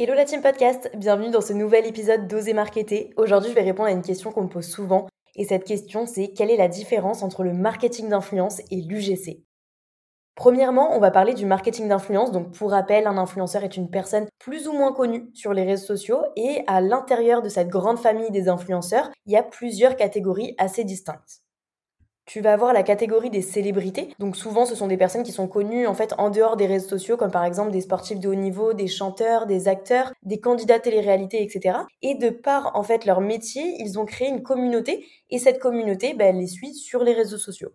Hello la team podcast, bienvenue dans ce nouvel épisode d'Oser Marketer. Aujourd'hui, je vais répondre à une question qu'on me pose souvent. Et cette question, c'est quelle est la différence entre le marketing d'influence et l'UGC Premièrement, on va parler du marketing d'influence. Donc, pour rappel, un influenceur est une personne plus ou moins connue sur les réseaux sociaux et à l'intérieur de cette grande famille des influenceurs, il y a plusieurs catégories assez distinctes. Tu vas avoir la catégorie des célébrités. Donc souvent, ce sont des personnes qui sont connues en fait en dehors des réseaux sociaux, comme par exemple des sportifs de haut niveau, des chanteurs, des acteurs, des candidats télé-réalité, etc. Et de par en fait leur métier, ils ont créé une communauté et cette communauté, ben, elle les suit sur les réseaux sociaux.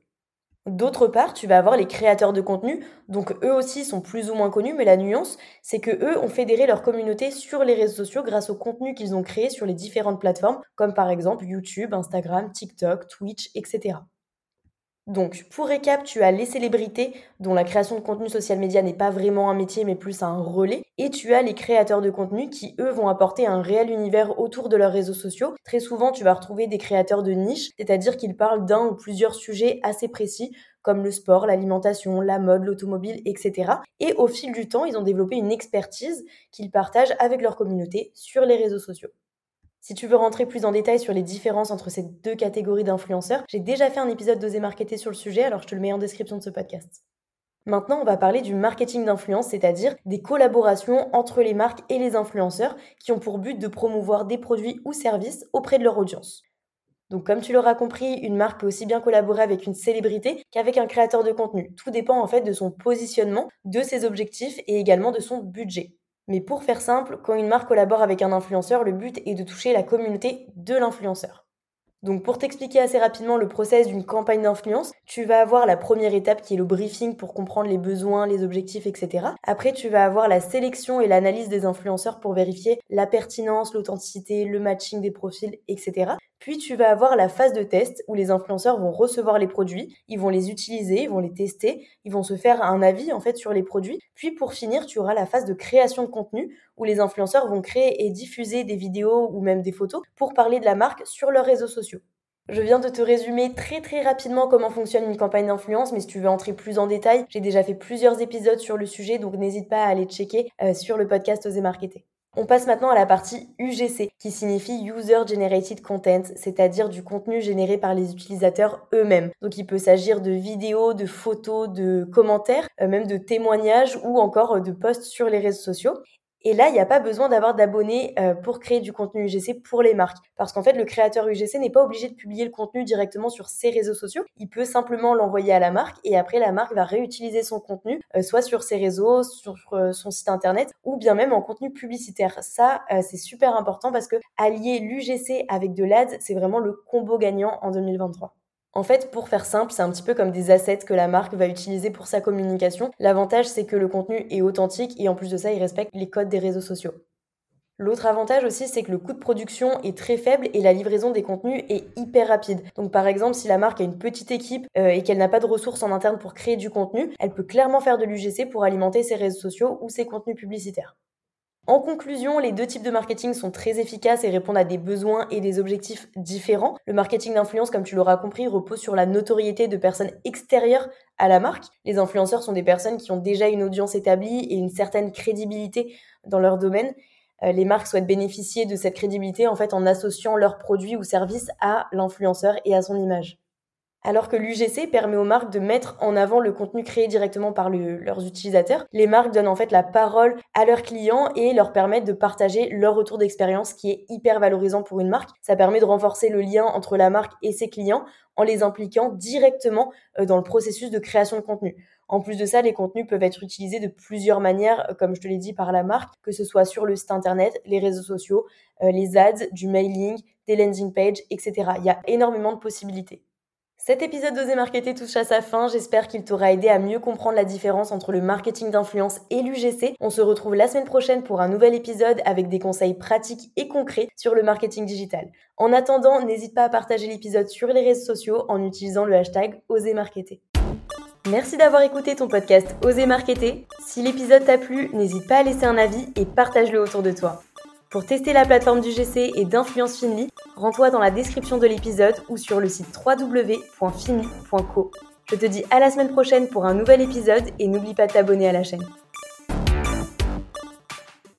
D'autre part, tu vas avoir les créateurs de contenu, donc eux aussi sont plus ou moins connus, mais la nuance, c'est que eux ont fédéré leur communauté sur les réseaux sociaux grâce au contenu qu'ils ont créé sur les différentes plateformes, comme par exemple YouTube, Instagram, TikTok, Twitch, etc. Donc, pour récap, tu as les célébrités dont la création de contenu social média n'est pas vraiment un métier mais plus un relais. Et tu as les créateurs de contenu qui, eux, vont apporter un réel univers autour de leurs réseaux sociaux. Très souvent, tu vas retrouver des créateurs de niche, c'est-à-dire qu'ils parlent d'un ou plusieurs sujets assez précis comme le sport, l'alimentation, la mode, l'automobile, etc. Et au fil du temps, ils ont développé une expertise qu'ils partagent avec leur communauté sur les réseaux sociaux. Si tu veux rentrer plus en détail sur les différences entre ces deux catégories d'influenceurs, j'ai déjà fait un épisode d'Oser Marketer sur le sujet, alors je te le mets en description de ce podcast. Maintenant, on va parler du marketing d'influence, c'est-à-dire des collaborations entre les marques et les influenceurs qui ont pour but de promouvoir des produits ou services auprès de leur audience. Donc comme tu l'auras compris, une marque peut aussi bien collaborer avec une célébrité qu'avec un créateur de contenu. Tout dépend en fait de son positionnement, de ses objectifs et également de son budget. Mais pour faire simple, quand une marque collabore avec un influenceur, le but est de toucher la communauté de l'influenceur. Donc pour t'expliquer assez rapidement le process d'une campagne d'influence, tu vas avoir la première étape qui est le briefing pour comprendre les besoins, les objectifs, etc. Après, tu vas avoir la sélection et l'analyse des influenceurs pour vérifier la pertinence, l'authenticité, le matching des profils, etc. Puis tu vas avoir la phase de test où les influenceurs vont recevoir les produits, ils vont les utiliser, ils vont les tester, ils vont se faire un avis en fait sur les produits. Puis pour finir, tu auras la phase de création de contenu où les influenceurs vont créer et diffuser des vidéos ou même des photos pour parler de la marque sur leurs réseaux sociaux. Je viens de te résumer très très rapidement comment fonctionne une campagne d'influence, mais si tu veux entrer plus en détail, j'ai déjà fait plusieurs épisodes sur le sujet, donc n'hésite pas à aller checker euh, sur le podcast Oser Marketer. On passe maintenant à la partie UGC, qui signifie User Generated Content, c'est-à-dire du contenu généré par les utilisateurs eux-mêmes. Donc il peut s'agir de vidéos, de photos, de commentaires, euh, même de témoignages ou encore euh, de posts sur les réseaux sociaux. Et là, il n'y a pas besoin d'avoir d'abonnés euh, pour créer du contenu UGC pour les marques. Parce qu'en fait, le créateur UGC n'est pas obligé de publier le contenu directement sur ses réseaux sociaux. Il peut simplement l'envoyer à la marque et après, la marque va réutiliser son contenu, euh, soit sur ses réseaux, sur euh, son site internet ou bien même en contenu publicitaire. Ça, c'est super important parce que allier l'UGC avec de l'AD, c'est vraiment le combo gagnant en 2023. En fait, pour faire simple, c'est un petit peu comme des assets que la marque va utiliser pour sa communication. L'avantage, c'est que le contenu est authentique et en plus de ça, il respecte les codes des réseaux sociaux. L'autre avantage aussi, c'est que le coût de production est très faible et la livraison des contenus est hyper rapide. Donc par exemple, si la marque a une petite équipe euh, et qu'elle n'a pas de ressources en interne pour créer du contenu, elle peut clairement faire de l'UGC pour alimenter ses réseaux sociaux ou ses contenus publicitaires. En conclusion, les deux types de marketing sont très efficaces et répondent à des besoins et des objectifs différents. Le marketing d'influence, comme tu l'auras compris, repose sur la notoriété de personnes extérieures à la marque. Les influenceurs sont des personnes qui ont déjà une audience établie et une certaine crédibilité dans leur domaine. Euh, les marques souhaitent bénéficier de cette crédibilité en fait en associant leurs produits ou services à l'influenceur et à son image. Alors que l'UGC permet aux marques de mettre en avant le contenu créé directement par leurs utilisateurs, les marques donnent en fait la parole à leurs clients et leur permettent de partager leur retour d'expérience qui est hyper valorisant pour une marque. Ça permet de renforcer le lien entre la marque et ses clients en les impliquant directement euh, dans le processus de création de contenu. En plus de ça, les contenus peuvent être utilisés de plusieurs manières, euh, comme je te l'ai dit, par la marque, que ce soit sur le site internet, les réseaux sociaux, euh, les ads, du mailing, des landing pages, etc. Il y a énormément de possibilités. Cet épisode d'Oser Marketer touche à sa fin. J'espère qu'il t'aura aidé à mieux comprendre la différence entre le marketing d'influence et l'UGC. On se retrouve la semaine prochaine pour un nouvel épisode avec des conseils pratiques et concrets sur le marketing digital. En attendant, n'hésite pas à partager l'épisode sur les réseaux sociaux en utilisant le hashtag Oser Marketer. Merci d'avoir écouté ton podcast Oser Marketer. Si l'épisode t'a plu, n'hésite pas à laisser un avis et partage-le autour de toi. Pour tester la plateforme du GC et d'Influence Finly, rends-toi dans la description de l'épisode ou sur le site www.finly.co. Je te dis à la semaine prochaine pour un nouvel épisode et n'oublie pas de t'abonner à la chaîne.